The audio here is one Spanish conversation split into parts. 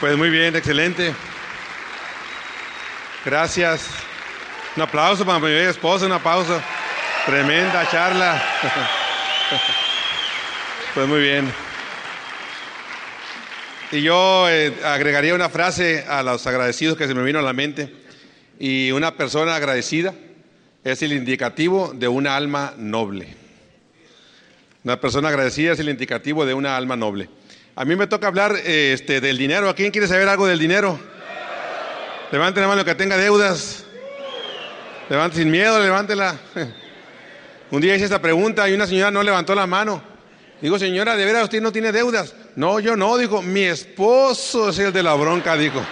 Pues muy bien, excelente. Gracias. Un aplauso para mi esposa, una pausa. Tremenda charla. Pues muy bien. Y yo eh, agregaría una frase a los agradecidos que se me vino a la mente. Y una persona agradecida es el indicativo de una alma noble. Una persona agradecida es el indicativo de una alma noble. A mí me toca hablar este, del dinero. ¿A quién quiere saber algo del dinero? Levante la mano que tenga deudas. Levante sin miedo, levántela. Un día hice esta pregunta y una señora no levantó la mano. Digo, señora, ¿de veras usted no tiene deudas? No, yo no, dijo, mi esposo es el de la bronca, dijo.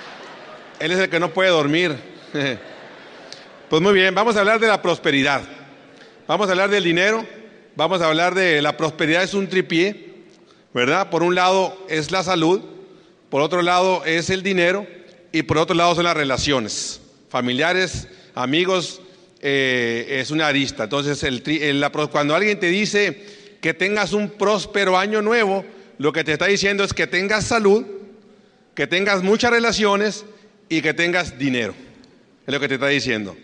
Él es el que no puede dormir. Pues muy bien, vamos a hablar de la prosperidad. Vamos a hablar del dinero. Vamos a hablar de la prosperidad es un tripié, ¿verdad? Por un lado es la salud, por otro lado es el dinero y por otro lado son las relaciones familiares, amigos, eh, es una arista. Entonces, cuando alguien te dice que tengas un próspero año nuevo, lo que te está diciendo es que tengas salud, que tengas muchas relaciones y que tengas dinero. Es lo que te está diciendo.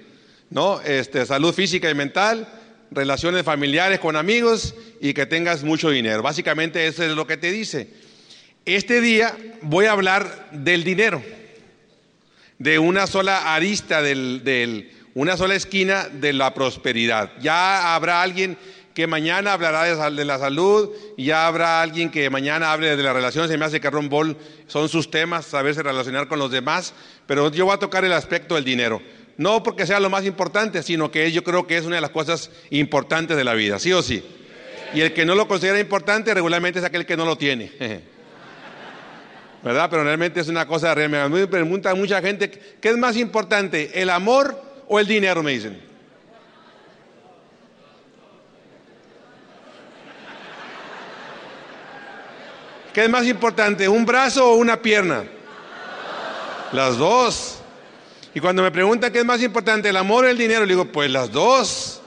¿No? Este, salud física y mental, relaciones familiares con amigos y que tengas mucho dinero. Básicamente eso es lo que te dice. Este día voy a hablar del dinero de una sola arista, del, una sola esquina de la prosperidad. Ya habrá alguien que mañana hablará de, la salud, y ya habrá alguien que mañana hable de las relaciones. Se me hace que Ron Ball son sus temas, saberse relacionar con los demás, pero yo voy a tocar el aspecto del dinero. No porque sea lo más importante, sino que yo creo que es una de las cosas importantes de la vida, ¿sí o sí? Y el que no lo considera importante regularmente es aquel que no lo tiene. ¿verdad? Pero realmente es una cosa real. Me pregunta mucha gente, ¿qué es más importante, el amor o el dinero? Me dicen. ¿Qué es más importante, un brazo o una pierna? Las dos. Y cuando me preguntan qué es más importante, el amor o el dinero, le digo, pues las dos.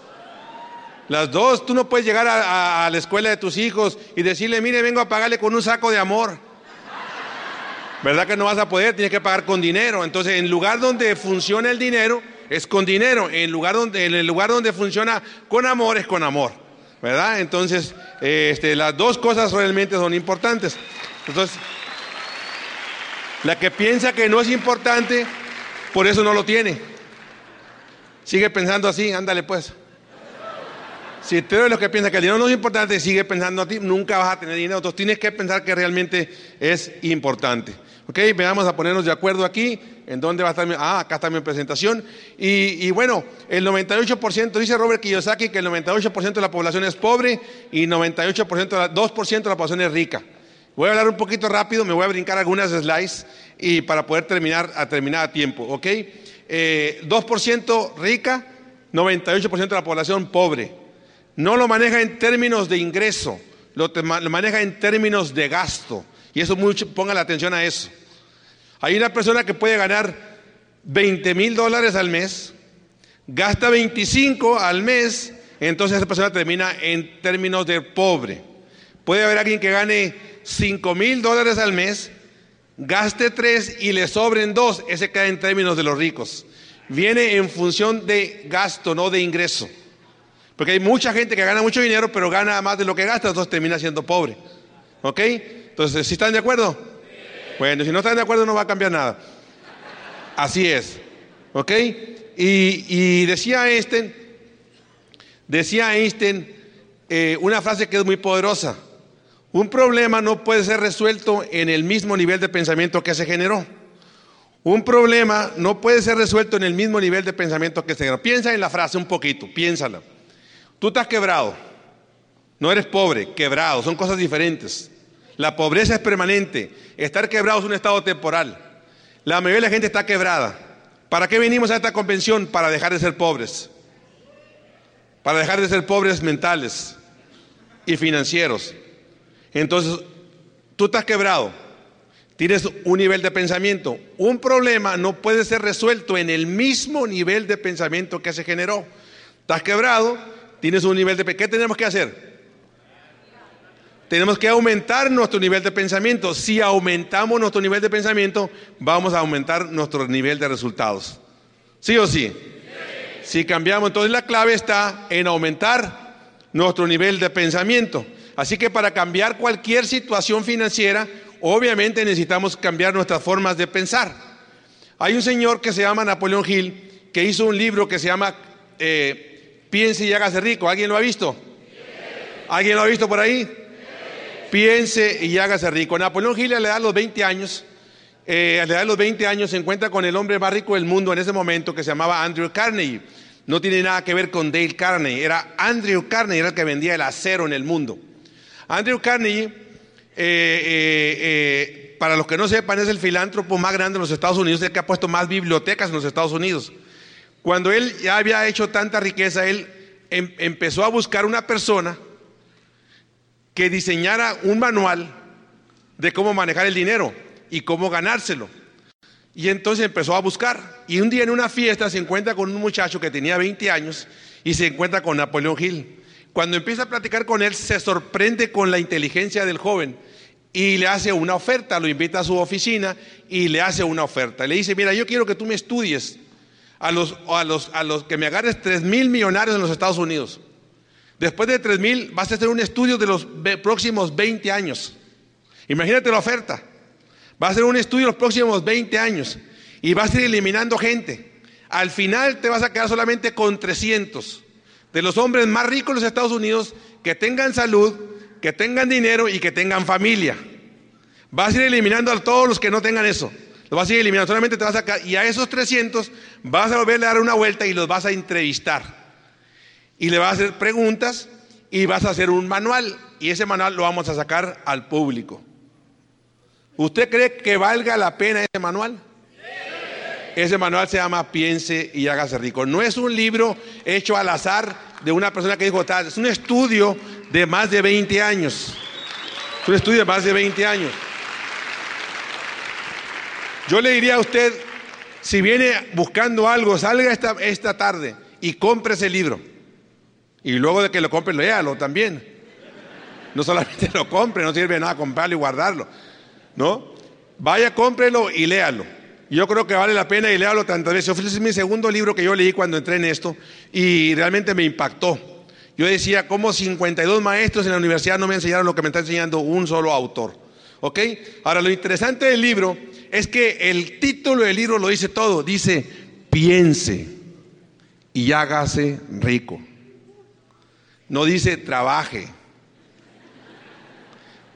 Las dos. Tú no puedes llegar a, la escuela de tus hijos y decirle, mire, vengo a pagarle con un saco de amor. ¿Verdad que no vas a poder? Tienes que pagar con dinero. Entonces, en lugar donde funciona el dinero, es con dinero. En, lugar donde, en el lugar donde funciona con amor, es con amor. ¿Verdad? Entonces, este, las dos cosas realmente son importantes. Entonces, la que piensa que no es importante, por eso no lo tiene. Sigue pensando así, ándale pues. Si tú eres lo que piensa que el dinero no es importante, sigue pensando a ti, nunca vas a tener dinero. Entonces tienes que pensar que realmente es importante. Ok, veamos a ponernos de acuerdo aquí. ¿En dónde va a estar mi.? Ah, acá está mi presentación. Y, bueno, el 98%, dice Robert Kiyosaki que el 98% de la población es pobre y 98%, 2% de la población es rica. Voy a hablar un poquito rápido, me voy a brincar algunas slides y para poder terminar a, terminar a tiempo. ¿Ok? 2% eh, rica, 98% de la población pobre. No lo maneja en términos de ingreso, lo, maneja en términos de gasto. Y eso mucho, ponga la atención a eso. Hay una persona que puede ganar 20 mil dólares al mes, gasta 25 al mes, entonces esa persona termina en términos de pobre. Puede haber alguien que gane 5 mil dólares al mes, gaste 3 y le sobren 2, ese cae en términos de los ricos. Viene en función de gasto, no de ingreso. Porque hay mucha gente que gana mucho dinero, pero gana más de lo que gasta, entonces termina siendo pobre. ¿Ok? Entonces, ¿sí están de acuerdo? Bueno, si no están de acuerdo no va a cambiar nada. Así es. ¿Ok? Y, decía Einstein, decía Einstein eh, una frase que es muy poderosa. Un problema no puede ser resuelto en el mismo nivel de pensamiento que se generó. Un problema no puede ser resuelto en el mismo nivel de pensamiento que se generó. Piensa en la frase un poquito, piénsala. Tú estás quebrado, no eres pobre, quebrado, son cosas diferentes. La pobreza es permanente. Estar quebrado es un estado temporal. La mayoría de la gente está quebrada. ¿Para qué venimos a esta convención? Para dejar de ser pobres. Para dejar de ser pobres mentales y financieros. Entonces, tú estás quebrado. Tienes un nivel de pensamiento. Un problema no puede ser resuelto en el mismo nivel de pensamiento que se generó. Estás quebrado, tienes un nivel de... ¿Qué tenemos que hacer? Tenemos que aumentar nuestro nivel de pensamiento. Si aumentamos nuestro nivel de pensamiento, vamos a aumentar nuestro nivel de resultados. ¿Sí o sí? Si cambiamos, entonces la clave está en aumentar nuestro nivel de pensamiento. Así que para cambiar cualquier situación financiera, obviamente necesitamos cambiar nuestras formas de pensar. Hay un señor que se llama Napoleón Hill que hizo un libro que se llama eh, Piense y hágase rico. ¿Alguien lo ha visto? ¿Alguien lo ha visto por ahí? Piense y hágase rico. Napoleón Hill a la edad de los 20 años, eh, a la edad de los 20 años se encuentra con el hombre más rico del mundo en ese momento que se llamaba Andrew Carnegie. No tiene nada que ver con Dale Carnegie, era Andrew Carnegie, era el que vendía el acero en el mundo. Andrew Carnegie, eh, eh, para los que no sepan, es el filántropo más grande en los Estados Unidos, el que ha puesto más bibliotecas en los Estados Unidos. Cuando él ya había hecho tanta riqueza, él em, empezó a buscar una persona que diseñara un manual de cómo manejar el dinero y cómo ganárselo. Y entonces empezó a buscar. Y un día en una fiesta se encuentra con un muchacho que tenía 20 años y se encuentra con Napoleón Hill. Cuando empieza a platicar con él, se sorprende con la inteligencia del joven y le hace una oferta, lo invita a su oficina y le hace una oferta. Le dice, mira, yo quiero que tú me estudies a los, a los, a los que me agarres 3 mil millonarios en los Estados Unidos. Después de 3 mil vas a hacer un estudio de los próximos 20 años. Imagínate la oferta. Vas a hacer un estudio de los próximos 20 años y vas a ir eliminando gente. Al final te vas a quedar solamente con 300 de los hombres más ricos de los Estados Unidos que tengan salud, que tengan dinero y que tengan familia. Vas a ir eliminando a todos los que no tengan eso. Lo vas a ir eliminando, solamente te vas a sacar. Y a esos 300 vas a volverle a dar una vuelta y los vas a entrevistar. Y le vas a hacer preguntas y vas a hacer un manual. Y ese manual lo vamos a sacar al público. ¿Usted cree que valga la pena ese manual? Ese manual se llama Piense y hágase rico. No es un libro hecho al azar de una persona que dijo tal, es un estudio de más de 20 años. Es un estudio de más de 20 años. Yo le diría a usted, si viene buscando algo, salga esta, esta tarde y compre ese libro. Y luego de que lo compre, léalo también. No solamente lo compre, no sirve nada comprarlo y guardarlo. ¿No? Vaya, cómprelo y léalo. Yo creo que vale la pena y léalo tantas veces. Ese es mi segundo libro que yo leí cuando entré en esto y realmente me impactó. Yo decía, ¿cómo 52 maestros en la universidad no me enseñaron lo que me está enseñando un solo autor? ¿Ok? Ahora, lo interesante del libro es que el título del libro lo dice todo. Dice, piense y hágase rico. No dice, trabaje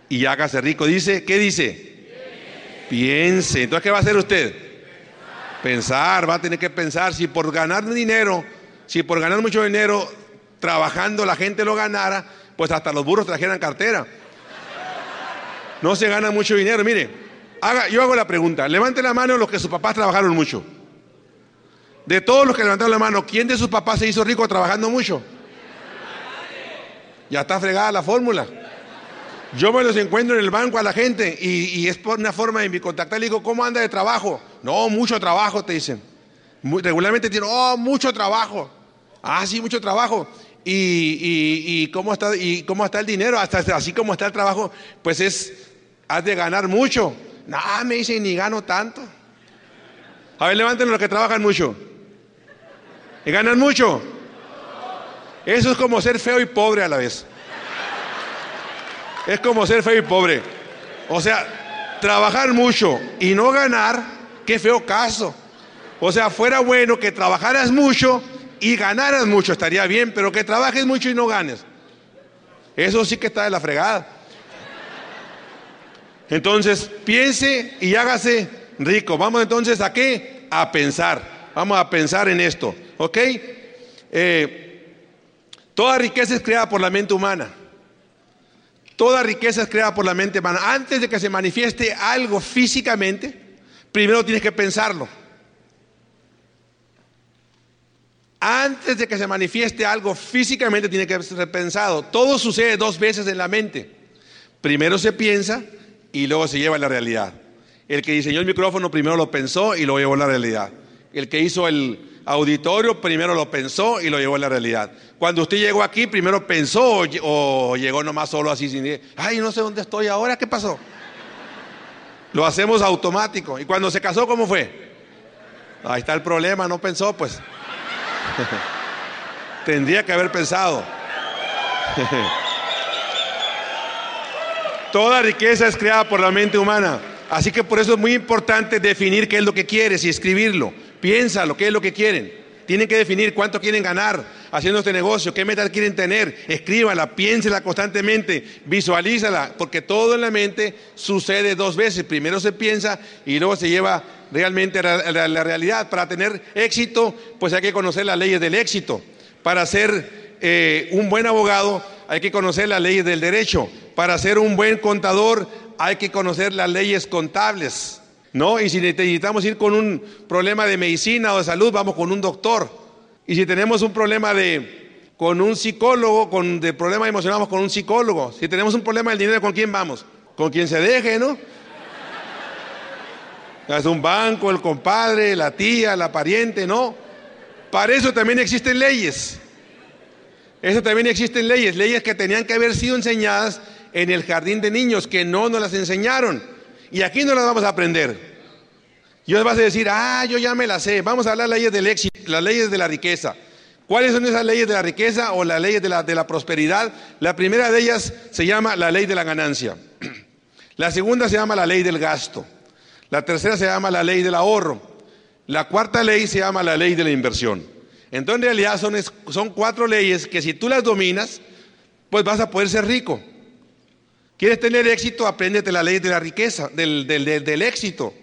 y hágase rico. Dice, ¿qué dice? Piense. Entonces, ¿qué va a hacer usted? Pensar, va a tener que pensar. Si por ganar dinero, si por ganar mucho dinero, trabajando la gente lo ganara, pues hasta los burros trajeran cartera. No se gana mucho dinero. Mire, haga, yo hago la pregunta. Levante la mano los que sus papás trabajaron mucho. De todos los que levantaron la mano, ¿quién de sus papás se hizo rico trabajando mucho? Ya está fregada la fórmula. Yo me los encuentro en el banco a la gente y, es por una forma de mi contactar. Le digo, ¿cómo anda de trabajo? No, mucho trabajo, te dicen. regularmente dicen, oh, mucho trabajo. Ah, sí, mucho trabajo. Y, cómo está, ¿Y cómo está el dinero? Hasta así como está el trabajo, pues es, has de ganar mucho. No, me dicen, ni gano tanto. A ver, levanten los que trabajan mucho. ¿Y ganan mucho? Eso es como ser feo y pobre a la vez. Es como ser feo y pobre. O sea, trabajar mucho y no ganar, qué feo caso. O sea, fuera bueno que trabajaras mucho y ganaras mucho, estaría bien, pero que trabajes mucho y no ganes. Eso sí que está de la fregada. Entonces, piense y hágase rico. Vamos entonces a qué? A pensar. Vamos a pensar en esto. ¿Ok? Eh, toda riqueza es creada por la mente humana. Toda riqueza es creada por la mente humana. Antes de que se manifieste algo físicamente, primero tienes que pensarlo. Antes de que se manifieste algo físicamente, tiene que ser pensado. Todo sucede dos veces en la mente. Primero se piensa y luego se lleva a la realidad. El que diseñó el micrófono primero lo pensó y luego llevó a la realidad. El que hizo el, auditorio, primero lo pensó y lo llevó a la realidad. Cuando usted llegó aquí, primero pensó o, llegó nomás solo así sin ay, no sé dónde estoy ahora, ¿qué pasó? Lo hacemos automático. ¿Y cuando se casó, cómo fue? Ahí está el problema, no pensó, pues. Tendría que haber pensado. Toda riqueza es creada por la mente humana. Así que por eso es muy importante definir qué es lo que quieres y escribirlo. Piénsalo, qué es lo que quieren. Tienen que definir cuánto quieren ganar haciendo este negocio, qué metas quieren tener. Escríbala, piénsela constantemente, visualízala, porque todo en la mente sucede dos veces. Primero se piensa y luego se lleva realmente a la, realidad. Para tener éxito, pues hay que conocer las leyes del éxito. Para ser eh, un buen abogado, hay que conocer las leyes del derecho. Para ser un buen contador, hay que conocer las leyes contables. ¿no? Y si necesitamos ir con un problema de medicina o de salud, vamos con un doctor. Y si tenemos un problema de con un psicólogo, con de problema emocional, vamos con un psicólogo. Si tenemos un problema del dinero, ¿con quién vamos? Con quien se deje, ¿no? Es un banco, el compadre, la tía, la pariente, ¿no? Para eso también existen leyes. Eso también existen leyes, leyes que tenían que haber sido enseñadas en el jardín de niños, que no nos las enseñaron. Y aquí no las vamos a aprender. Y os vas a decir, ah, yo ya me las sé. Vamos a hablar las leyes del éxito, las leyes de la riqueza. ¿Cuáles son esas leyes de la riqueza o las leyes de la, de la prosperidad? La primera de ellas se llama la ley de la ganancia. La segunda se llama la ley del gasto. La tercera se llama la ley del ahorro. La cuarta ley se llama la ley de la inversión. Entonces en realidad son, son cuatro leyes que si tú las dominas, pues vas a poder ser rico. ¿Quieres tener éxito? Apréndete la ley de la riqueza, del, del, éxito.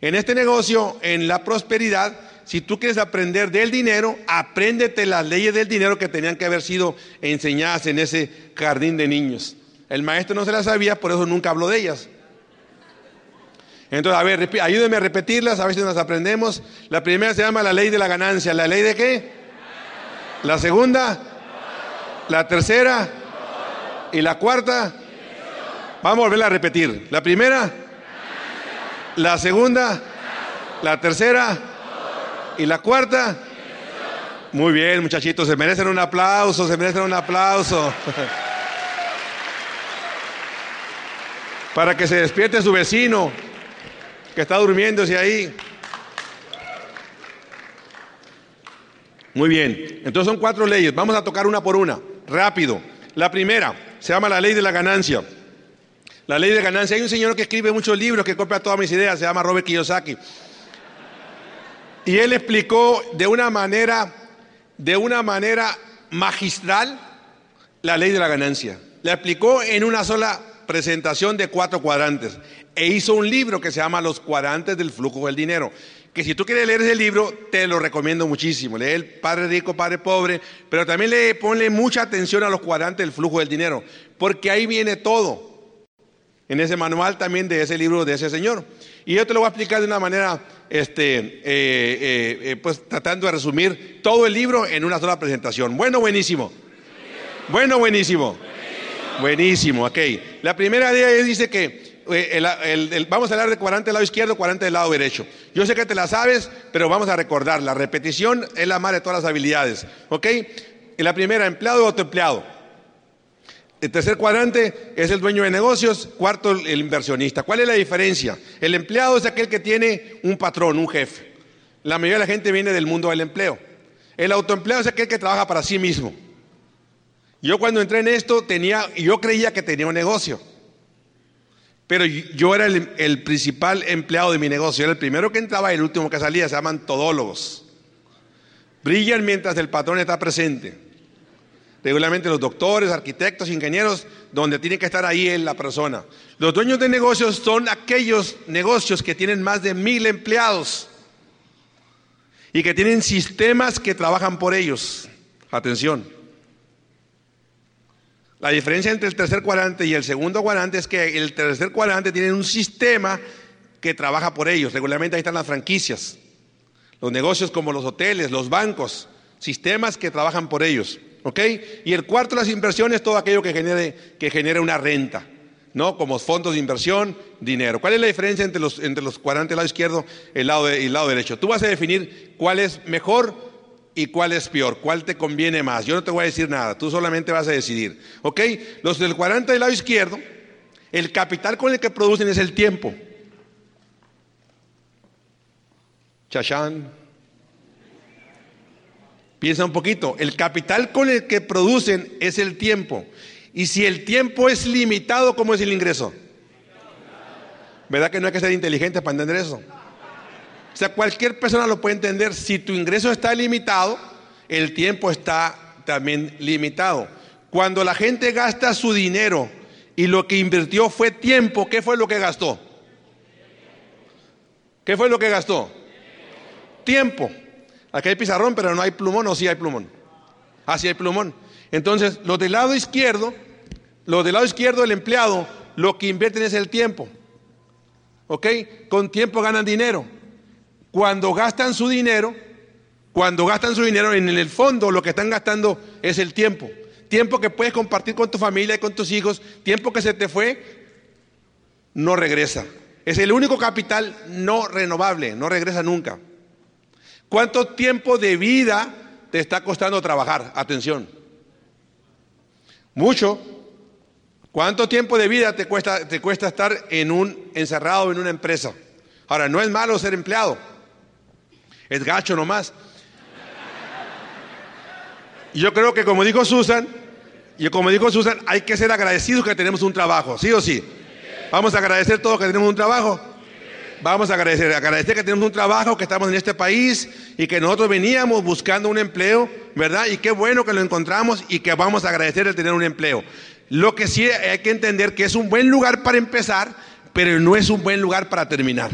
En este negocio, en la prosperidad, si tú quieres aprender del dinero, apréndete las leyes del dinero que tenían que haber sido enseñadas en ese jardín de niños. El maestro no se las sabía, por eso nunca habló de ellas. Entonces, a ver, ayúdenme a repetirlas, a ver si nos aprendemos. La primera se llama la ley de la ganancia. ¿La ley de qué? La segunda, la tercera y la cuarta. Vamos a volverla a repetir. La primera, la segunda, la tercera y la cuarta. Muy bien, muchachitos, se merecen un aplauso, se merecen un aplauso. Para que se despierte su vecino que está durmiéndose ahí. Muy bien, entonces son cuatro leyes. Vamos a tocar una por una, rápido. La primera se llama la ley de la ganancia. La ley de ganancia. Hay un señor que escribe muchos libros que copia todas mis ideas, se llama Robert Kiyosaki. Y él explicó de una manera, de una manera magistral la ley de la ganancia. La explicó en una sola presentación de cuatro cuadrantes. E hizo un libro que se llama Los cuadrantes del flujo del dinero. Que si tú quieres leer ese libro, te lo recomiendo muchísimo. Lee el Padre Rico, Padre Pobre, pero también le ponle mucha atención a los cuadrantes del flujo del dinero, porque ahí viene todo en ese manual también de ese libro de ese señor. Y yo te lo voy a explicar de una manera, este, eh, eh, eh, pues tratando de resumir todo el libro en una sola presentación. Bueno, buenísimo. Bueno, buenísimo. Buenísimo, ok. La primera idea dice que vamos a hablar de 40 del lado izquierdo, 40 del lado derecho. Yo sé que te la sabes, pero vamos a recordar. La repetición es la madre de todas las habilidades, ok. la primera, empleado o autoempleado. El tercer cuadrante es el dueño de negocios, cuarto el inversionista. ¿Cuál es la diferencia? El empleado es aquel que tiene un patrón, un jefe. La mayoría de la gente viene del mundo del empleo. El autoempleado es aquel que trabaja para sí mismo. Yo cuando entré en esto tenía, yo creía que tenía un negocio. Pero yo era el, principal empleado de mi negocio. Era el primero que entraba y el último que salía. Se llaman todólogos. Brillan mientras el patrón está presente regularmente los doctores, arquitectos, ingenieros, donde tiene que estar ahí en la persona. Los dueños de negocios son aquellos negocios que tienen más de mil empleados y que tienen sistemas que trabajan por ellos. Atención. La diferencia entre el tercer cuadrante y el segundo cuadrante es que el tercer cuadrante tiene un sistema que trabaja por ellos. Regularmente ahí están las franquicias, los negocios como los hoteles, los bancos, sistemas que trabajan por ellos. ¿Ok? Y el cuarto, las inversiones, todo aquello que genere, que genere una renta. ¿no? Como fondos de inversión, dinero. ¿Cuál es la diferencia entre los, entre los cuadrantes del lado izquierdo el lado, y el lado derecho? Tú vas a definir cuál es mejor y cuál es peor, cuál te conviene más. Yo no te voy a decir nada, tú solamente vas a decidir. ¿Ok? Los del cuadrante del lado izquierdo, el capital con el que producen es el tiempo. Chachán. Piensa un poquito, el capital con el que producen es el tiempo. Y si el tiempo es limitado, ¿cómo es el ingreso? ¿Verdad que no hay que ser inteligente para entender eso? O sea, cualquier persona lo puede entender. Si tu ingreso está limitado, el tiempo está también limitado. Cuando la gente gasta su dinero y lo que invirtió fue tiempo, ¿qué fue lo que gastó? ¿Qué fue lo que gastó? Tiempo. Aquí hay pizarrón, pero no hay plumón, o sí hay plumón. Ah, sí hay plumón. Entonces, los del lado izquierdo, los del lado izquierdo del empleado, lo que invierten es el tiempo. ¿Ok? Con tiempo ganan dinero. Cuando gastan su dinero, cuando gastan su dinero, en el fondo lo que están gastando es el tiempo. Tiempo que puedes compartir con tu familia y con tus hijos, tiempo que se te fue, no regresa. Es el único capital no renovable, no regresa nunca. ¿Cuánto tiempo de vida te está costando trabajar? Atención. Mucho. ¿Cuánto tiempo de vida te cuesta, te cuesta estar en un, encerrado en una empresa? Ahora, no es malo ser empleado. Es gacho nomás. Y yo creo que como dijo Susan, y como dijo Susan, hay que ser agradecidos que tenemos un trabajo, ¿sí o sí? Vamos a agradecer todos que tenemos un trabajo. Vamos a agradecer, agradecer que tenemos un trabajo, que estamos en este país y que nosotros veníamos buscando un empleo, ¿verdad? Y qué bueno que lo encontramos y que vamos a agradecer el tener un empleo. Lo que sí hay que entender que es un buen lugar para empezar, pero no es un buen lugar para terminar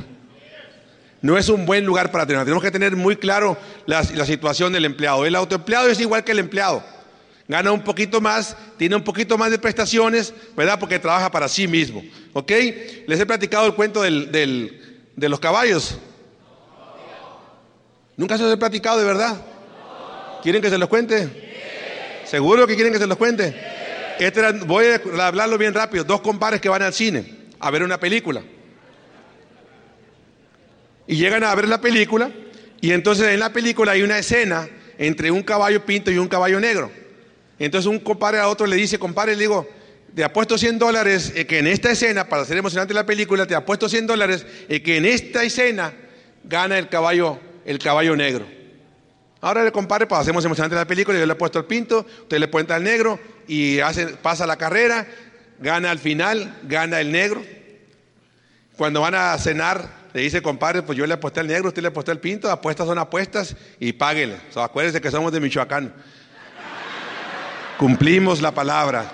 no es un buen lugar para tener. Tenemos que tener muy claro la, situación del empleado. El autoempleado es igual que el empleado. Gana un poquito más, tiene un poquito más de prestaciones, ¿verdad? Porque trabaja para sí mismo. ¿Ok? Les he platicado el cuento de los caballos. ¿Nunca se los he platicado de verdad? ¿Quieren que se los cuente? ¿Seguro que quieren que se los cuente? Este voy a hablarlo bien rápido. Dos compadres que van al cine a ver una película. Y llegan a ver la película y entonces en la película hay una escena entre un caballo pinto y un caballo negro. Entonces un compadre a otro le dice, compadre, le digo, te apuesto 100 dólares que en esta escena, para hacer emocionante la película, te apuesto 100 dólares que en esta escena gana el caballo, el caballo negro. Ahora le compadre, pues hacemos emocionante la película, yo le he puesto el pinto, usted le cuenta al negro y pasa la carrera, gana al final, gana el negro. Cuando van a cenar, le dice, compadre, pues yo le aposté al negro, usted le apostó al pinto, apuestas son apuestas y páguele. O acuérdense que somos de Michoacán. Cumplimos la palabra,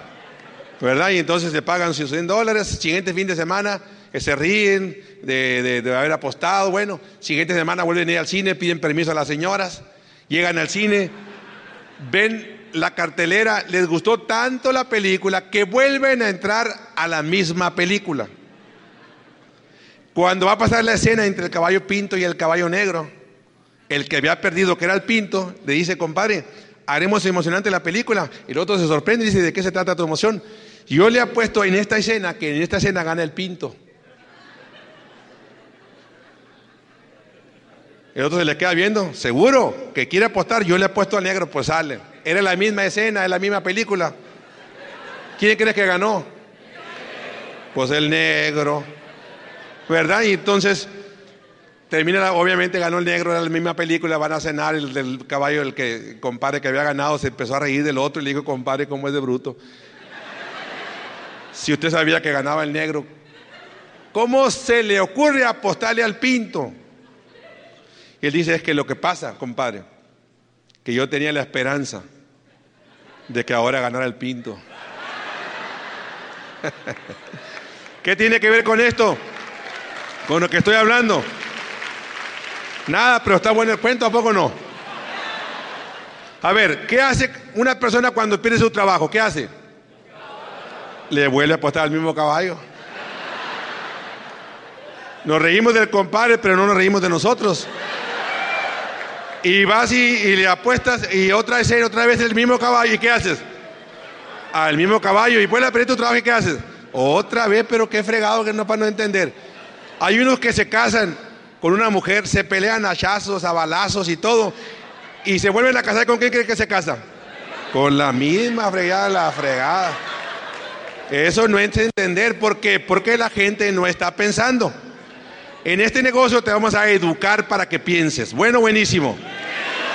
¿verdad? Y entonces le pagan 100 dólares, siguiente fin de semana, que se ríen de, haber apostado, bueno, siguiente semana vuelven a ir al cine, piden permiso a las señoras, llegan al cine, ven la cartelera, les gustó tanto la película que vuelven a entrar a la misma película. Cuando va a pasar la escena entre el caballo pinto y el caballo negro, el que había perdido, que era el pinto, le dice, compadre, haremos emocionante la película. El otro se sorprende y dice, ¿de qué se trata tu emoción? Yo le apuesto en esta escena que en esta escena gana el pinto. El otro se le queda viendo, seguro que quiere apostar, yo le apuesto al negro, pues sale. Era la misma escena, es la misma película. ¿Quién crees que ganó? Pues el negro. ¿Verdad? Y entonces termina, obviamente ganó el negro, era la misma película, van a cenar, el del caballo, el que compadre que había ganado, se empezó a reír del otro y le dijo, compadre, ¿cómo es de bruto? Si usted sabía que ganaba el negro, ¿cómo se le ocurre apostarle al pinto? Y él dice, es que lo que pasa, compadre, que yo tenía la esperanza de que ahora ganara el pinto. ¿Qué tiene que ver con esto? Con lo que estoy hablando. Nada, pero está bueno el cuento, ¿a poco no? A ver, ¿qué hace una persona cuando pierde su trabajo? ¿Qué hace? Le vuelve a apostar al mismo caballo. Nos reímos del compadre, pero no nos reímos de nosotros. Y vas y, le apuestas y otra vez, otra vez el mismo caballo. ¿Y qué haces? Al mismo caballo. Y vuelve a perder tu trabajo y ¿qué haces? Otra vez, pero qué fregado que no para no entender. Hay unos que se casan con una mujer, se pelean a hachazos, a balazos y todo, y se vuelven a casar. ¿Con quién cree que se casa? Con la misma fregada, la fregada. Eso no es entender por qué, porque la gente no está pensando. En este negocio te vamos a educar para que pienses. Bueno, buenísimo.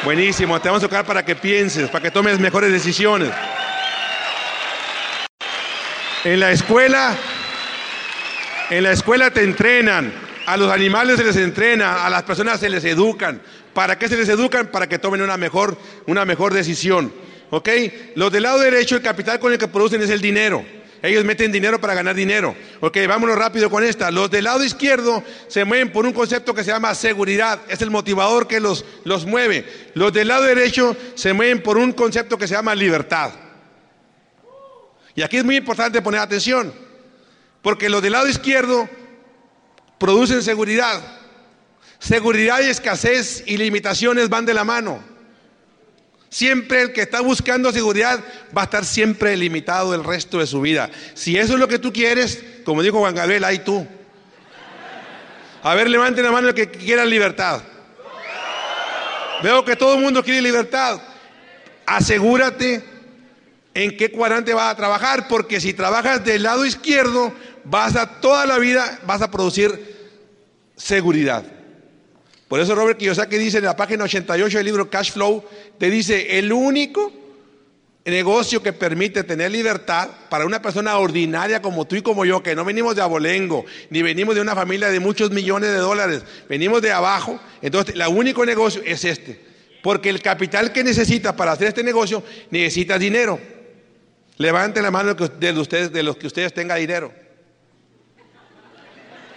Buenísimo, te vamos a educar para que pienses, para que tomes mejores decisiones. En la escuela, en la escuela te entrenan, a los animales se les entrena, a las personas se les educan. ¿Para qué se les educan? Para que tomen una mejor, una mejor decisión. ¿Ok? Los del lado derecho, el capital con el que producen es el dinero. Ellos meten dinero para ganar dinero. Ok, vámonos rápido con esta. Los del lado izquierdo se mueven por un concepto que se llama seguridad. Es el motivador que los, los mueve. Los del lado derecho se mueven por un concepto que se llama libertad. Y aquí es muy importante poner atención. Porque los del lado izquierdo producen seguridad. Seguridad y escasez y limitaciones van de la mano. Siempre el que está buscando seguridad va a estar siempre limitado el resto de su vida. Si eso es lo que tú quieres, como dijo Juan Gabriel, ahí tú. A ver, levanten la mano el que quiera libertad. Veo que todo el mundo quiere libertad. Asegúrate en qué cuadrante vas a trabajar, porque si trabajas del lado izquierdo, vas a toda la vida vas a producir seguridad. Por eso Robert Kiyosaki dice en la página 88 del libro Cash Flow, te dice, el único negocio que permite tener libertad para una persona ordinaria como tú y como yo, que no venimos de abolengo, ni venimos de una familia de muchos millones de dólares, venimos de abajo, entonces el único negocio es este. Porque el capital que necesitas para hacer este negocio necesita dinero. Levanten la mano de, ustedes, de los que ustedes tengan dinero.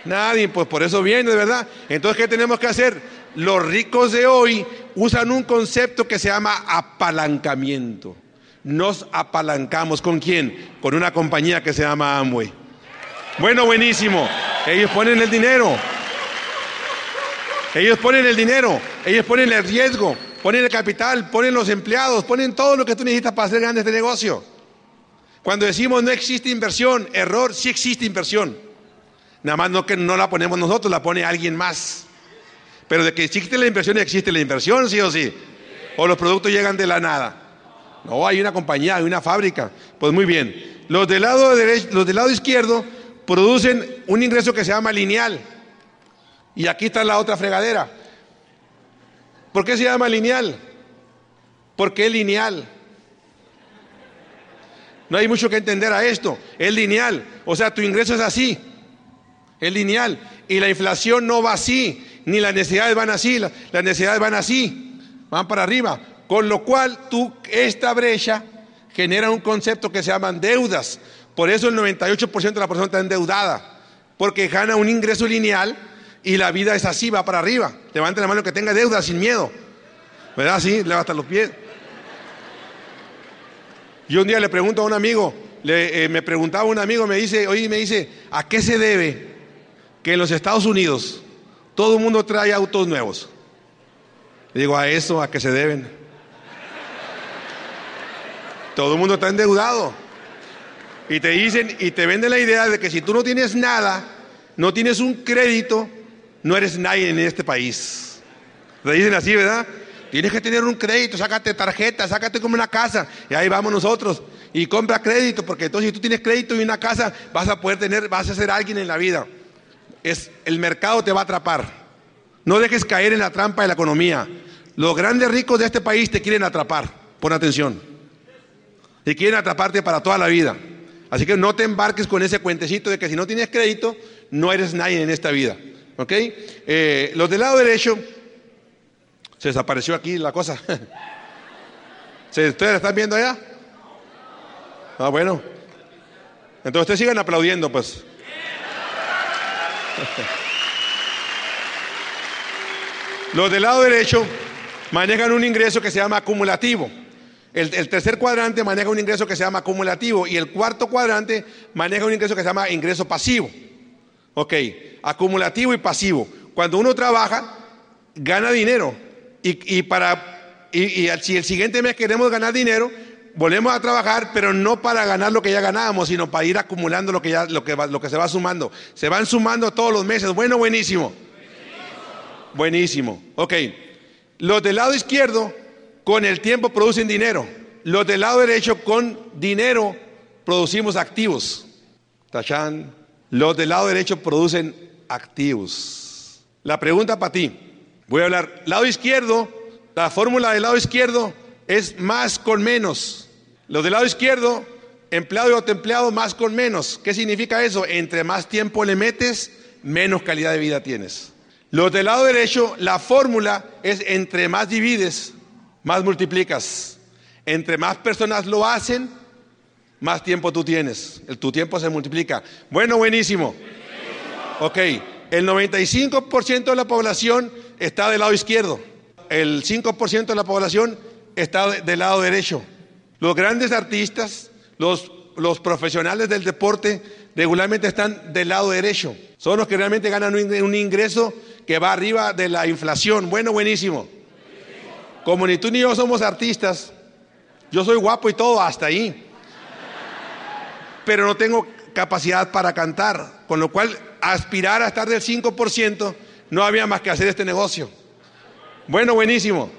Nadie, pues por eso viene, verdad. Entonces, ¿qué tenemos que hacer? Los ricos de hoy usan un concepto que se llama apalancamiento. Nos apalancamos con quién? Con una compañía que se llama Amway. Bueno, buenísimo. Ellos ponen el dinero. Ellos ponen el dinero, ellos ponen el riesgo, ponen el capital, ponen los empleados, ponen todo lo que tú necesitas para hacer grande este negocio. Cuando decimos no existe inversión, error, sí existe inversión. Nada más no que no la ponemos nosotros, la pone alguien más. Pero de que existe la inversión, existe la inversión, sí o sí. O los productos llegan de la nada. No, hay una compañía, hay una fábrica. Pues muy bien. Los del lado, derecho, los del lado izquierdo producen un ingreso que se llama lineal. Y aquí está la otra fregadera. ¿Por qué se llama lineal? ¿Por qué lineal? No hay mucho que entender a esto. Es lineal. O sea, tu ingreso es así es lineal. Y la inflación no va así, ni las necesidades van así, las, necesidades van así, van para arriba. Con lo cual, tú, esta brecha genera un concepto que se llaman deudas. Por eso el 98% de la persona está endeudada, porque gana un ingreso lineal y la vida es así, va para arriba. Levante la mano que tenga deudas sin miedo. ¿Verdad? Sí, levanta los pies. Yo un día le pregunto a un amigo, le, eh, me preguntaba un amigo, me dice, oye, me dice, ¿a qué se debe que en los Estados Unidos todo el mundo trae autos nuevos. Digo, a eso, a que se deben. Todo el mundo está endeudado. Y te dicen, y te venden la idea de que si tú no tienes nada, no tienes un crédito, no eres nadie en este país. Te dicen así, ¿verdad? Tienes que tener un crédito, sácate tarjeta, sácate como una casa. Y ahí vamos nosotros. Y compra crédito, porque entonces si tú tienes crédito y una casa, vas a poder tener, vas a ser alguien en la vida es el mercado te va a atrapar. No dejes caer en la trampa de la economía. Los grandes ricos de este país te quieren atrapar. Pon atención. Te quieren atraparte para toda la vida. Así que no te embarques con ese cuentecito de que si no tienes crédito, no eres nadie en esta vida. ¿Ok? Eh, los del lado derecho, se desapareció aquí la cosa. ¿Ustedes la están viendo allá? Ah, bueno. Entonces ustedes sigan aplaudiendo, pues. Los del lado derecho manejan un ingreso que se llama acumulativo. El, tercer cuadrante maneja un ingreso que se llama acumulativo y el cuarto cuadrante maneja un ingreso que se llama ingreso pasivo. Ok, acumulativo y pasivo. Cuando uno trabaja, gana dinero y, para, y, si el siguiente mes queremos ganar dinero, volvemos a trabajar, pero no para ganar lo que ya ganábamos, sino para ir acumulando lo que, ya, lo que, lo que se va sumando. Se van sumando todos los meses. Bueno, buenísimo. Buenísimo. Ok. Los del lado izquierdo, con el tiempo producen dinero. Los del lado derecho, con dinero, producimos activos. Tachan. Los del lado derecho producen activos. La pregunta para ti. Voy a hablar. Lado izquierdo, la fórmula del lado izquierdo es más con menos. Los del lado izquierdo, empleado y autoempleado, más con menos. ¿Qué significa eso? Entre más tiempo le metes, menos calidad de vida tienes. Los del lado derecho, la fórmula es entre más divides, más multiplicas. Entre más personas lo hacen, más tiempo tú tienes. El, tu tiempo se multiplica. Bueno, buenísimo. Ok, el 95% de la población está del lado izquierdo. El 5% de la población está del lado derecho. Los grandes artistas, los, los profesionales del deporte, regularmente están del lado derecho. Son los que realmente ganan un ingreso que va arriba de la inflación. Bueno, buenísimo. Como ni tú ni yo somos artistas, yo soy guapo y todo, hasta ahí. Pero no tengo capacidad para cantar, con lo cual aspirar a estar del 5% no había más que hacer este negocio. Bueno, buenísimo.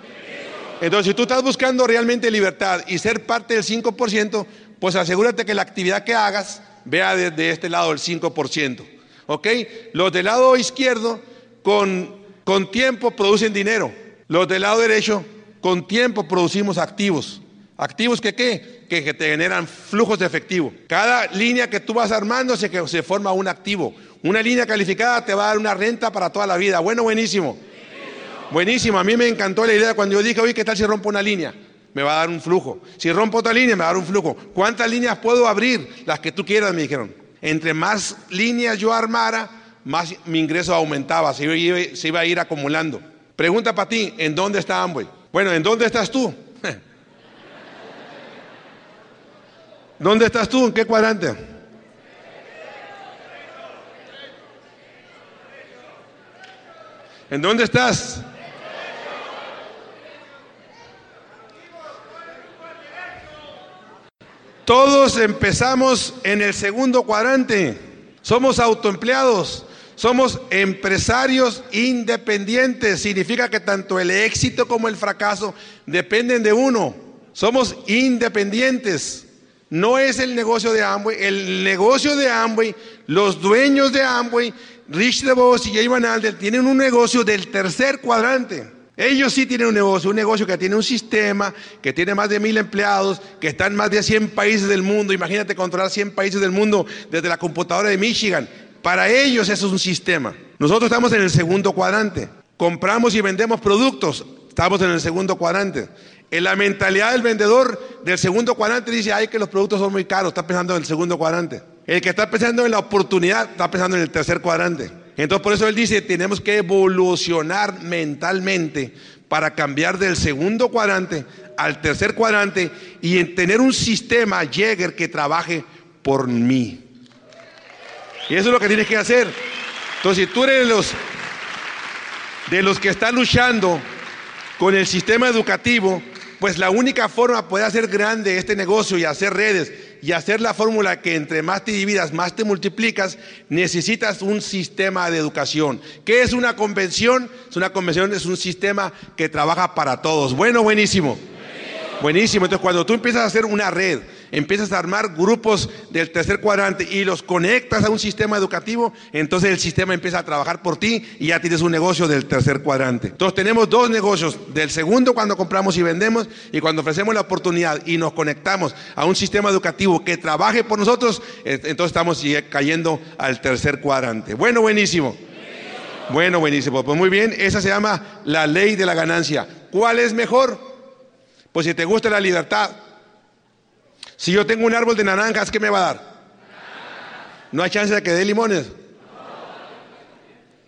Entonces, si tú estás buscando realmente libertad y ser parte del 5%, pues asegúrate que la actividad que hagas vea desde este lado el 5%. ¿Ok? Los del lado izquierdo con, con tiempo producen dinero. Los del lado derecho con tiempo producimos activos. ¿Activos que qué? Que, te generan flujos de efectivo. Cada línea que tú vas armando se, se forma un activo. Una línea calificada te va a dar una renta para toda la vida. Bueno, buenísimo. Buenísimo, a mí me encantó la idea cuando yo dije, oye, ¿qué tal si rompo una línea? Me va a dar un flujo. Si rompo otra línea, me va a dar un flujo. ¿Cuántas líneas puedo abrir? Las que tú quieras, me dijeron. Entre más líneas yo armara, más mi ingreso aumentaba, se iba, a ir acumulando. Pregunta para ti, ¿en dónde está Amway? Bueno, ¿en dónde estás tú? ¿Dónde estás tú? ¿En qué cuadrante? ¿En dónde estás? Todos empezamos en el segundo cuadrante. Somos autoempleados, somos empresarios independientes. Significa que tanto el éxito como el fracaso dependen de uno. Somos independientes. No es el negocio de Amway. El negocio de Amway, los dueños de Amway, Rich DeVos y Jay Van Alder, tienen un negocio del tercer cuadrante. Ellos sí tienen un negocio, un negocio que tiene un sistema, que tiene más de mil empleados, que está en más de 100 países del mundo. Imagínate controlar 100 países del mundo desde la computadora de Michigan. Para ellos eso es un sistema. Nosotros estamos en el segundo cuadrante. Compramos y vendemos productos. Estamos en el segundo cuadrante. En la mentalidad del vendedor del segundo cuadrante dice, ay, que los productos son muy caros. Está pensando en el segundo cuadrante. El que está pensando en la oportunidad está pensando en el tercer cuadrante. Entonces por eso él dice, tenemos que evolucionar mentalmente para cambiar del segundo cuadrante al tercer cuadrante y en tener un sistema Jäger que trabaje por mí. Y eso es lo que tienes que hacer. Entonces, si tú eres de los, de los que están luchando con el sistema educativo, pues la única forma de poder hacer grande este negocio y hacer redes y hacer la fórmula que entre más te dividas, más te multiplicas, necesitas un sistema de educación. ¿Qué es una convención? Es una convención, es un sistema que trabaja para todos. Bueno, buenísimo. Buenísimo. Entonces, cuando tú empiezas a hacer una red, empiezas a armar grupos del tercer cuadrante y los conectas a un sistema educativo, entonces el sistema empieza a trabajar por ti y ya tienes un negocio del tercer cuadrante. Entonces tenemos dos negocios, del segundo cuando compramos y vendemos y cuando ofrecemos la oportunidad y nos conectamos a un sistema educativo que trabaje por nosotros, eh, entonces estamos cayendo al tercer cuadrante. Bueno, buenísimo. Bueno, buenísimo. Pues muy bien, esa se llama la ley de la ganancia. ¿Cuál es mejor? Pues si te gusta la libertad, si yo tengo un árbol de naranjas, ¿qué me va a dar? No hay chance de que dé limones.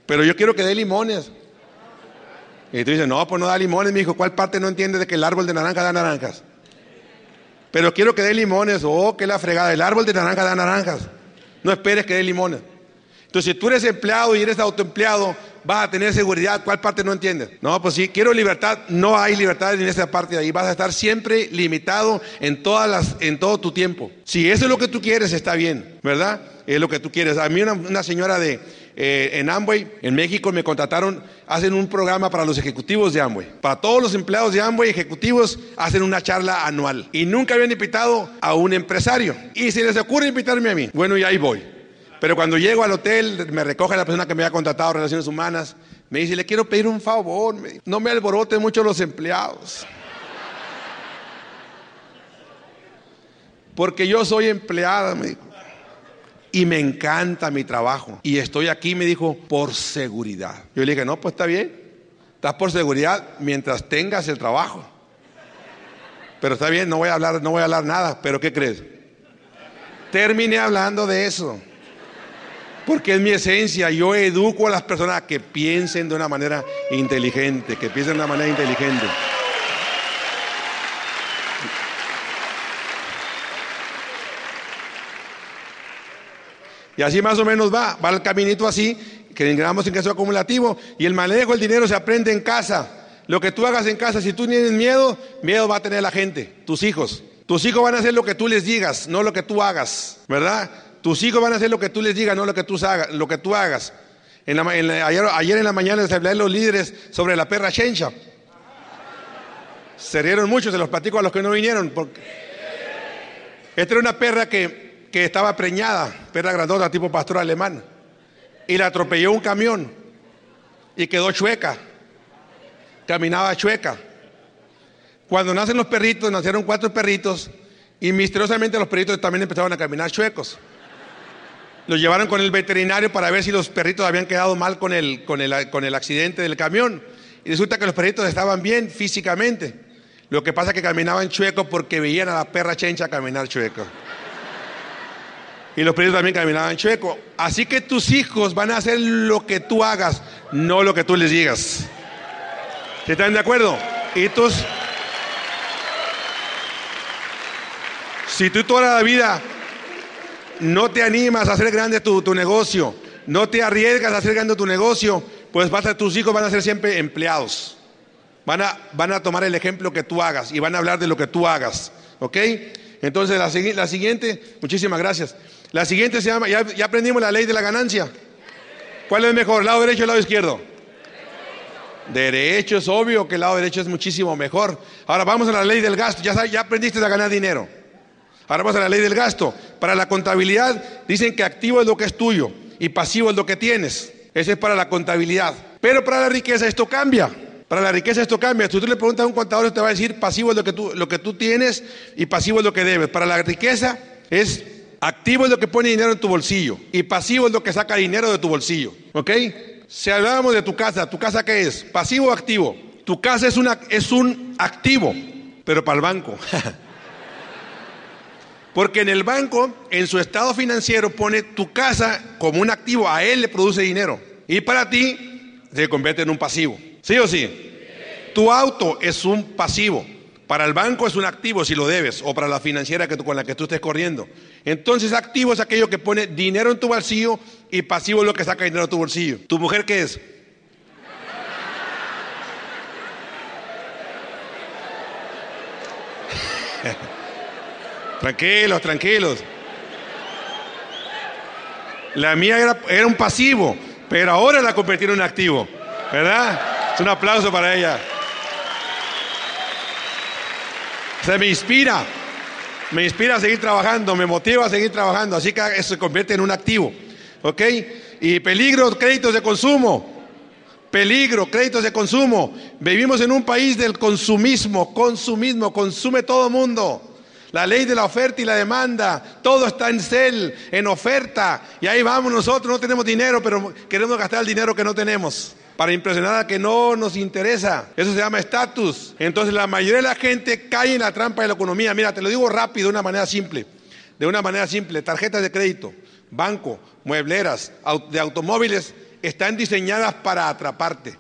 Pero yo quiero que dé limones. Y tú dices, no, pues no da limones, mi hijo. ¿Cuál parte no entiende de que el árbol de naranja da naranjas? Pero quiero que dé limones. Oh, que la fregada. El árbol de naranja da naranjas. No esperes que dé limones. Entonces, si tú eres empleado y eres autoempleado, vas a tener seguridad. ¿Cuál parte no entiendes? No, pues sí, quiero libertad. No hay libertad en esa parte de ahí. Vas a estar siempre limitado en, todas las, en todo tu tiempo. Si eso es lo que tú quieres, está bien, ¿verdad? Es lo que tú quieres. A mí una, señora de, eh, en Amway, en México, me contrataron, hacen un programa para los ejecutivos de Amway. Para todos los empleados de Amway, ejecutivos, hacen una charla anual. Y nunca habían invitado a un empresario. Y se les ocurre invitarme a mí. Bueno, y ahí voy. Pero cuando llego al hotel, me recoge la persona que me había contratado Relaciones Humanas. Me dice, le quiero pedir un favor. No me alboroten mucho los empleados. Porque yo soy empleada, me dijo. Y me encanta mi trabajo. Y estoy aquí, me dijo, por seguridad. Yo le dije, no, pues está bien. Estás por seguridad mientras tengas el trabajo. Pero está bien, no voy a hablar, no voy a hablar nada. Pero ¿qué crees? Terminé hablando de eso. Porque es mi esencia. Yo educo a las personas a que piensen de una manera inteligente, que piensen de una manera inteligente. Y así más o menos va, va el caminito así, que engramos en caso acumulativo, y el manejo del dinero se aprende en casa. Lo que tú hagas en casa, si tú tienes miedo, miedo va a tener la gente, tus hijos. Tus hijos van a hacer lo que tú les digas, no lo que tú hagas, ¿verdad? Tus hijos van a hacer lo que tú les digas, no lo que tú hagas. Lo que tú hagas. ayer, en la mañana les hablé a los líderes sobre la perra chencha. Se rieron mucho, se los platico a los que no vinieron. Porque... Esta era una perra que, que estaba preñada, perra grandota tipo pastor alemán. Y la atropelló un camión y quedó chueca. Caminaba chueca. Cuando nacen los perritos, nacieron cuatro perritos y misteriosamente los perritos también empezaron a caminar chuecos. Los llevaron con el veterinario para ver si los perritos habían quedado mal con el, con el, con el accidente del camión. Y resulta que los perritos estaban bien físicamente. Lo que pasa es que caminaban chueco porque veían a la perra chencha caminar chueco. Y los perritos también caminaban chueco. Así que tus hijos van a hacer lo que tú hagas, no lo que tú les digas. ¿Están de acuerdo? Y tus... Si tú toda la vida no te animas a hacer grande tu, negocio, no te arriesgas a hacer grande tu negocio, pues tus hijos van a ser siempre empleados. Van a, van a tomar el ejemplo que tú hagas y van a hablar de lo que tú hagas. ¿Ok? Entonces la, la siguiente, muchísimas gracias. La siguiente se llama, ya, ya, aprendimos la ley de la ganancia. ¿Cuál es mejor, lado derecho o lado izquierdo? Derecho es obvio que el lado derecho es muchísimo mejor. Ahora vamos a la ley del gasto. Ya, ya aprendiste a ganar dinero. Ahora vamos a la ley del gasto. Para la contabilidad dicen que activo es lo que es tuyo y pasivo es lo que tienes. Ese es para la contabilidad. Pero para la riqueza esto cambia. Para la riqueza esto cambia. Si tú le preguntas a un contador, te va a decir pasivo es lo que tú, lo que tú tienes y pasivo es lo que debes. Para la riqueza es activo es lo que pone dinero en tu bolsillo y pasivo es lo que saca dinero de tu bolsillo. ¿Ok? Si hablábamos de tu casa, ¿tu casa qué es? ¿Pasivo o activo? Tu casa es, una, es un activo, pero para el banco. Porque en el banco, en su estado financiero, pone tu casa como un activo, a él le produce dinero. Y para ti se convierte en un pasivo. ¿Sí o sí? Tu auto es un pasivo. Para el banco es un activo si lo debes, o para la financiera con la que tú estés corriendo. Entonces, activo es aquello que pone dinero en tu bolsillo y pasivo es lo que saca dinero de tu bolsillo. ¿Tu mujer qué es? Tranquilos, tranquilos. La mía era, un pasivo, pero ahora la convirtieron en activo. ¿Verdad? Es un aplauso para ella. Se me inspira. Me inspira a seguir trabajando, me motiva a seguir trabajando. Así que se convierte en un activo. ¿Ok? Y peligro, créditos de consumo. Peligro, créditos de consumo. Vivimos en un país del consumismo, consumismo, consume todo mundo. La ley de la oferta y la demanda, todo está en cel, en oferta. Y ahí vamos nosotros, no tenemos dinero, pero queremos gastar el dinero que no tenemos para impresionar a que no nos interesa. Eso se llama estatus. Entonces la mayoría de la gente cae en la trampa de la economía. Mira, te lo digo rápido, de una manera simple. De una manera simple, tarjetas de crédito, banco, muebleras, de automóviles, están diseñadas para atraparte.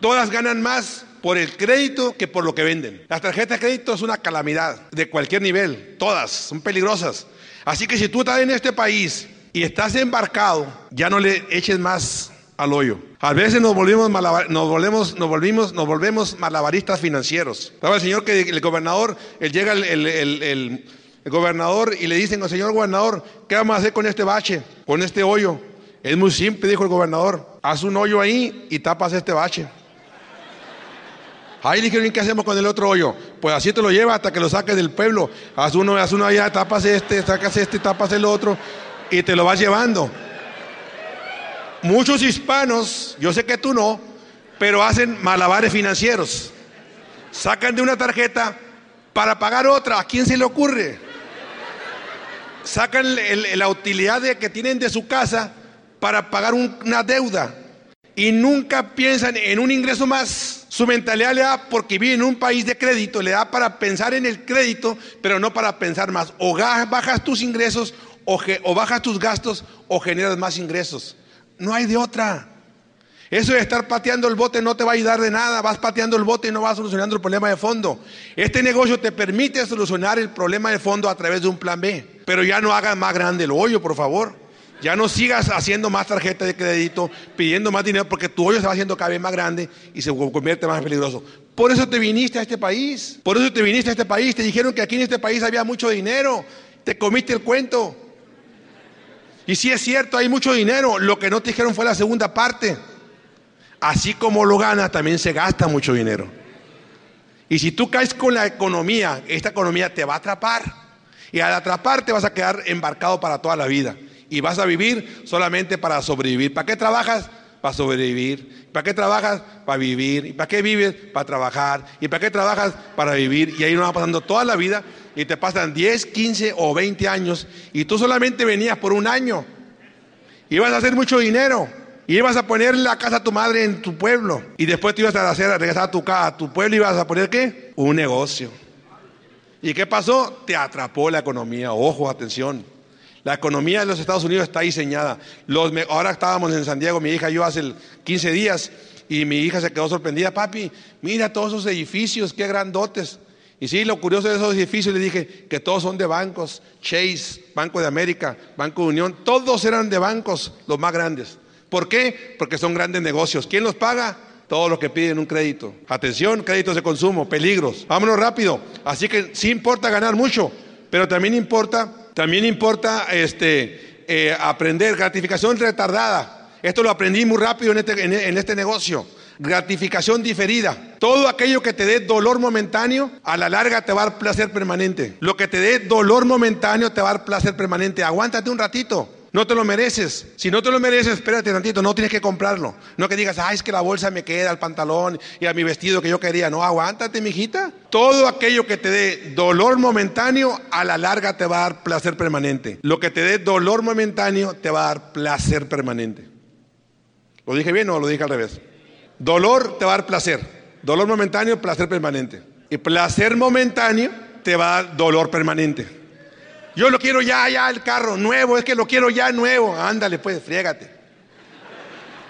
Todas ganan más por el crédito que por lo que venden. Las tarjetas de crédito es una calamidad de cualquier nivel, todas son peligrosas. Así que si tú estás en este país y estás embarcado, ya no le eches más al hoyo. A veces nos nos volvemos, nos volvimos, nos volvemos malabaristas financieros. Estaba el señor que el gobernador, él llega el, gobernador y le dicen, señor gobernador, ¿qué vamos a hacer con este bache, con este hoyo? Es muy simple, dijo el gobernador. Haz un hoyo ahí y tapas este bache. Ahí dijeron, ¿qué hacemos con el otro hoyo? Pues así te lo lleva hasta que lo saques del pueblo. Haz uno, haz uno allá, tapas este, sacas este, tapas el otro y te lo vas llevando. Muchos hispanos, yo sé que tú no, pero hacen malabares financieros. Sacan de una tarjeta para pagar otra. ¿A quién se le ocurre? Sacan la utilidad de, que tienen de su casa para pagar una deuda y nunca piensan en un ingreso más. Su mentalidad le da, porque vive en un país de crédito, le da para pensar en el crédito, pero no para pensar más. O bajas tus ingresos, o, bajas tus gastos, o generas más ingresos. No hay de otra. Eso de estar pateando el bote no te va a ayudar de nada. Vas pateando el bote y no vas solucionando el problema de fondo. Este negocio te permite solucionar el problema de fondo a través de un plan B. Pero ya no hagas más grande el hoyo, por favor. Ya no sigas haciendo más tarjetas de crédito, pidiendo más dinero, porque tu hoyo se va haciendo cada vez más grande y se convierte más peligroso. Por eso te viniste a este país. Por eso te viniste a este país. Te dijeron que aquí en este país había mucho dinero. Te comiste el cuento. Y sí es cierto, hay mucho dinero. Lo que no te dijeron fue la segunda parte. Así como lo ganas, también se gasta mucho dinero. Y si tú caes con la economía, esta economía te va a atrapar. Y al atraparte vas a quedar embarcado para toda la vida y vas a vivir solamente para sobrevivir. ¿Para qué trabajas? Para sobrevivir. ¿Para qué trabajas? Para vivir. ¿Y para qué vives? Para trabajar. ¿Y para qué trabajas? Para vivir. Y ahí nos va pasando toda la vida y te pasan 10, 15 o 20 años y tú solamente venías por un año. Y vas a hacer mucho dinero. Y ibas a poner la casa a tu madre en tu pueblo. Y después te ibas a hacer, a regresar a tu, casa, a tu pueblo y ibas a poner qué? Un negocio. ¿Y qué pasó? Te atrapó la economía. Ojo, atención. La economía de los Estados Unidos está diseñada. ahora estábamos en San Diego, mi hija y yo hace 15 días, y mi hija se quedó sorprendida, papi, mira todos esos edificios, qué grandotes. Y sí, lo curioso de esos edificios, le dije que todos son de bancos, Chase, Banco de América, Banco de Unión, todos eran de bancos, los más grandes. ¿Por qué? Porque son grandes negocios. ¿Quién los paga? Todos los que piden un crédito. Atención, créditos de consumo, peligros. Vámonos rápido. Así que sí importa ganar mucho, pero también importa también importa este, eh, aprender gratificación retardada. Esto lo aprendí muy rápido en este, en este negocio. Gratificación diferida. Todo aquello que te dé dolor momentáneo, a la larga te va a dar placer permanente. Lo que te dé dolor momentáneo te va a dar placer permanente. Aguántate un ratito. No te lo mereces. Si no te lo mereces, espérate tantito, no tienes que comprarlo. No que digas, ay, es que la bolsa me queda al pantalón y a mi vestido que yo quería. No, aguántate, mijita. Todo aquello que te dé dolor momentáneo, a la larga te va a dar placer permanente. Lo que te dé dolor momentáneo, te va a dar placer permanente. ¿Lo dije bien o lo dije al revés? Dolor te va a dar placer. Dolor momentáneo, placer permanente. Y placer momentáneo te va a dar dolor permanente. Yo lo quiero ya, ya el carro nuevo, es que lo quiero ya nuevo. Ándale, pues, friégate.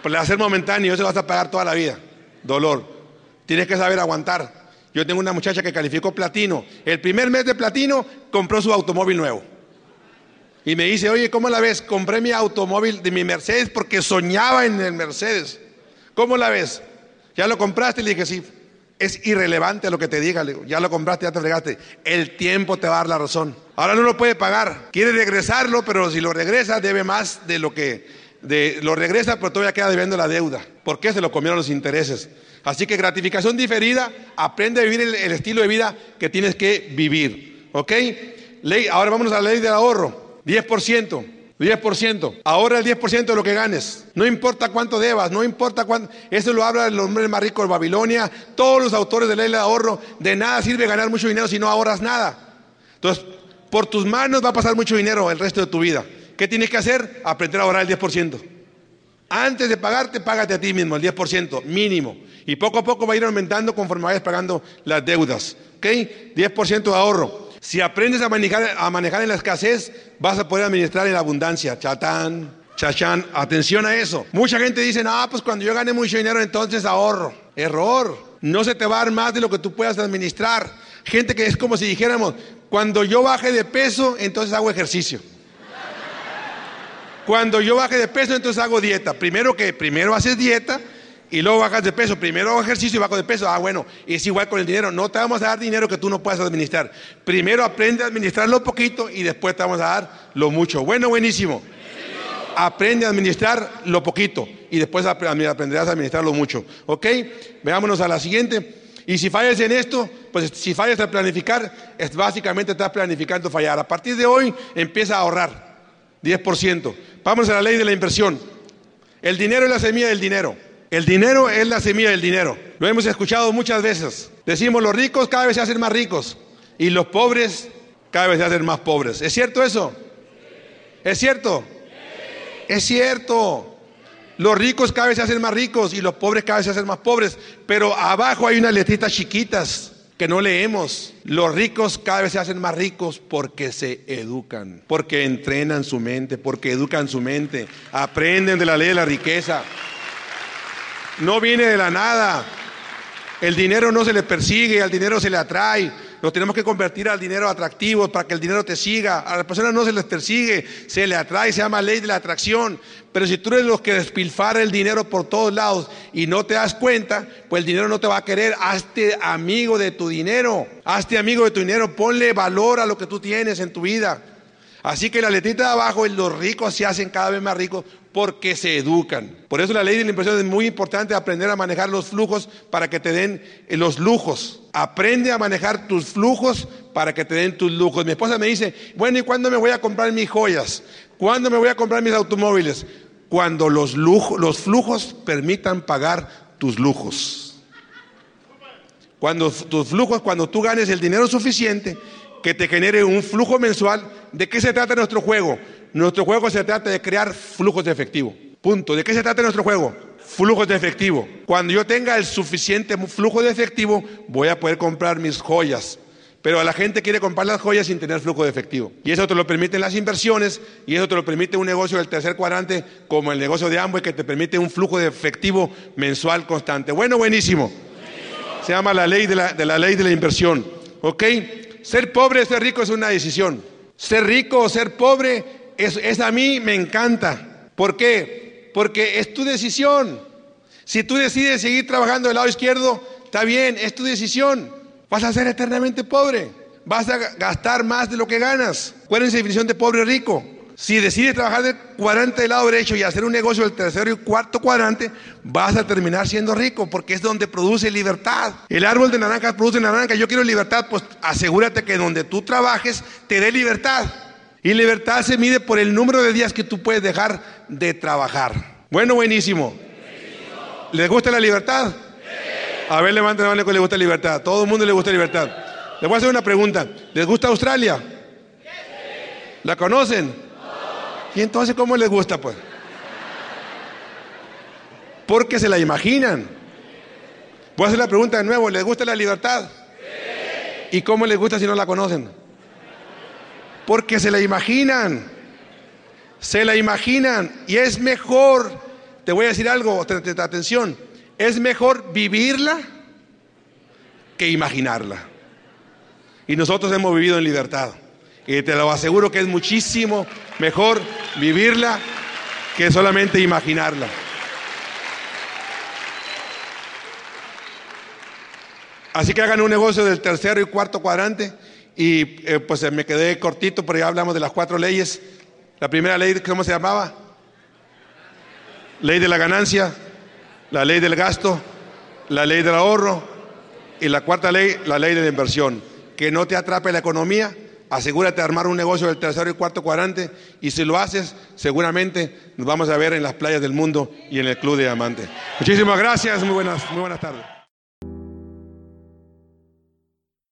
Placer momentáneo, eso lo vas a pagar toda la vida. Dolor. Tienes que saber aguantar. Yo tengo una muchacha que calificó platino. El primer mes de platino compró su automóvil nuevo. Y me dice, oye, ¿cómo la ves? Compré mi automóvil de mi Mercedes porque soñaba en el Mercedes. ¿Cómo la ves? ¿Ya lo compraste? Le dije, sí. Es irrelevante lo que te diga. Ya lo compraste, ya te fregaste. El tiempo te va a dar la razón. Ahora no lo puede pagar. Quiere regresarlo, pero si lo regresa debe más de lo que de, lo regresa, pero todavía queda debiendo la deuda. ¿Por qué? Se lo comieron los intereses. Así que gratificación diferida, aprende a vivir el, estilo de vida que tienes que vivir. ¿Ok? Ley, ahora vamos a la ley del ahorro. 10%. 10%. Ahorra el 10% de lo que ganes. No importa cuánto debas, no importa cuánto. Eso lo habla el hombre más rico de Babilonia. Todos los autores de la ley de ahorro. De nada sirve ganar mucho dinero si no ahorras nada. Entonces, por tus manos va a pasar mucho dinero el resto de tu vida. ¿Qué tienes que hacer? Aprender a ahorrar el 10%. Antes de pagarte, págate a ti mismo el 10%, mínimo. Y poco a poco va a ir aumentando conforme vayas pagando las deudas. ¿Ok? 10% de ahorro. Si aprendes a manejar, a manejar en la escasez, vas a poder administrar en la abundancia. Chatán, chachán, atención a eso. Mucha gente dice, no, pues cuando yo gane mucho dinero, entonces ahorro. Error. No se te va a dar más de lo que tú puedas administrar. Gente que es como si dijéramos, cuando yo baje de peso, entonces hago ejercicio. Cuando yo baje de peso, entonces hago dieta. Primero que primero haces dieta y luego bajas de peso. Primero hago ejercicio y bajo de peso. Ah, bueno, es igual con el dinero. No te vamos a dar dinero que tú no puedas administrar. Primero aprende a administrar lo poquito y después te vamos a dar lo mucho. Bueno, buenísimo. Aprende a administrar lo poquito y después aprenderás a administrar lo mucho. ¿Ok? Veámonos a la siguiente. Y si fallas en esto, pues si fallas a planificar, es básicamente estás planificando fallar. A partir de hoy empieza a ahorrar 10%. Vamos a la ley de la inversión. El dinero es la semilla del dinero. El dinero es la semilla del dinero. Lo hemos escuchado muchas veces. Decimos los ricos cada vez se hacen más ricos y los pobres cada vez se hacen más pobres. ¿Es cierto eso? ¿Es cierto? Es cierto. Los ricos cada vez se hacen más ricos y los pobres cada vez se hacen más pobres. Pero abajo hay unas letritas chiquitas que no leemos. Los ricos cada vez se hacen más ricos porque se educan, porque entrenan su mente, porque educan su mente, aprenden de la ley de la riqueza. No viene de la nada. El dinero no se le persigue, al dinero se le atrae. Nos tenemos que convertir al dinero atractivo para que el dinero te siga. A las personas no se les persigue, se le atrae, se llama ley de la atracción. Pero si tú eres los que despilfarra el dinero por todos lados y no te das cuenta, pues el dinero no te va a querer. Hazte amigo de tu dinero. Hazte amigo de tu dinero. Ponle valor a lo que tú tienes en tu vida. Así que la letrita de abajo, los ricos se hacen cada vez más ricos porque se educan. Por eso la ley de la inversión es muy importante aprender a manejar los flujos para que te den eh, los lujos. Aprende a manejar tus flujos para que te den tus lujos. Mi esposa me dice, bueno, ¿y cuándo me voy a comprar mis joyas? ¿Cuándo me voy a comprar mis automóviles? Cuando los, los flujos permitan pagar tus lujos. Cuando tus flujos, cuando tú ganes el dinero suficiente que te genere un flujo mensual. ¿De qué se trata nuestro juego? Nuestro juego se trata de crear flujos de efectivo. Punto. ¿De qué se trata nuestro juego? Flujos de efectivo. Cuando yo tenga el suficiente flujo de efectivo, voy a poder comprar mis joyas. Pero la gente quiere comprar las joyas sin tener flujo de efectivo. Y eso te lo permiten las inversiones y eso te lo permite un negocio del tercer cuadrante como el negocio de Amway que te permite un flujo de efectivo mensual constante. Bueno, buenísimo. Se llama la ley de la, de la ley de la inversión. ¿Ok? Ser pobre o ser rico es una decisión. Ser rico o ser pobre es, a mí me encanta. ¿Por qué? Porque es tu decisión. Si tú decides seguir trabajando del lado izquierdo, está bien, es tu decisión. Vas a ser eternamente pobre. Vas a gastar más de lo que ganas. ¿Cuál es la definición de pobre rico? Si decides trabajar del cuadrante del lado derecho y hacer un negocio del tercero y cuarto cuadrante, vas a terminar siendo rico porque es donde produce libertad. El árbol de naranja produce naranja. Yo quiero libertad, pues asegúrate que donde tú trabajes te dé libertad. Y libertad se mide por el número de días que tú puedes dejar de trabajar. Bueno, buenísimo. ¿Les gusta la libertad? A ver, levanten la mano que les gusta la libertad. Todo el mundo le gusta libertad. Les voy a hacer una pregunta. ¿Les gusta Australia? ¿La conocen? ¿Y entonces cómo les gusta, pues? Porque se la imaginan. Voy a hacer la pregunta de nuevo, ¿les gusta la libertad? ¿Y cómo les gusta si no la conocen? Porque se la imaginan. Se la imaginan. Y es mejor, te voy a decir algo, atención, es mejor vivirla que imaginarla. Y nosotros hemos vivido en libertad. Y te lo aseguro que es muchísimo mejor vivirla que solamente imaginarla. Así que hagan un negocio del tercero y cuarto cuadrante y eh, pues me quedé cortito, pero ya hablamos de las cuatro leyes. La primera ley, ¿cómo se llamaba? Ley de la ganancia, la ley del gasto, la ley del ahorro y la cuarta ley, la ley de la inversión. Que no te atrape la economía, asegúrate de armar un negocio del tercero y cuarto cuadrante y si lo haces, seguramente nos vamos a ver en las playas del mundo y en el Club de Diamante. Muchísimas gracias, muy buenas, muy buenas tardes.